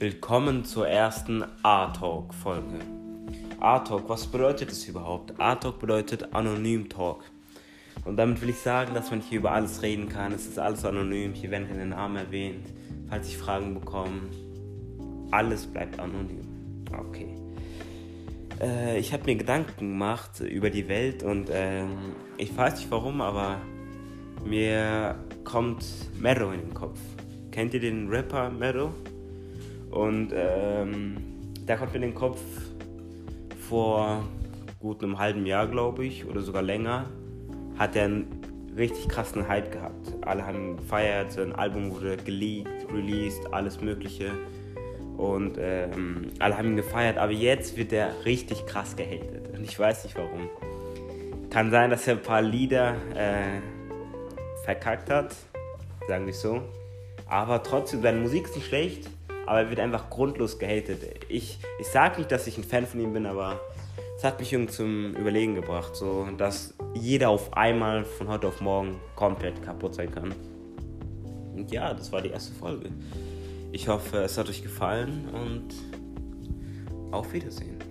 Willkommen zur ersten A-Talk-Folge. A-Talk, was bedeutet es überhaupt? A-Talk bedeutet Anonym Talk. Und damit will ich sagen, dass man hier über alles reden kann. Es ist alles anonym, hier werden keine Namen erwähnt. Falls ich Fragen bekomme, alles bleibt anonym. Okay. Äh, ich habe mir Gedanken gemacht über die Welt und äh, ich weiß nicht warum, aber mir kommt Mero in den Kopf. Kennt ihr den Rapper Mero? Und ähm, der kommt mir den Kopf vor gut einem halben Jahr, glaube ich, oder sogar länger, hat er einen richtig krassen Hype gehabt. Alle haben gefeiert, sein Album wurde geleakt, released, alles Mögliche. Und ähm, alle haben ihn gefeiert, aber jetzt wird er richtig krass gehatet. Und ich weiß nicht warum. Kann sein, dass er ein paar Lieder äh, verkackt hat, sagen wir so. Aber trotzdem, seine Musik ist nicht schlecht aber er wird einfach grundlos gehatet. Ich, ich sage nicht, dass ich ein Fan von ihm bin, aber es hat mich irgendwie zum Überlegen gebracht, so, dass jeder auf einmal von heute auf morgen komplett kaputt sein kann. Und ja, das war die erste Folge. Ich hoffe, es hat euch gefallen und auf Wiedersehen.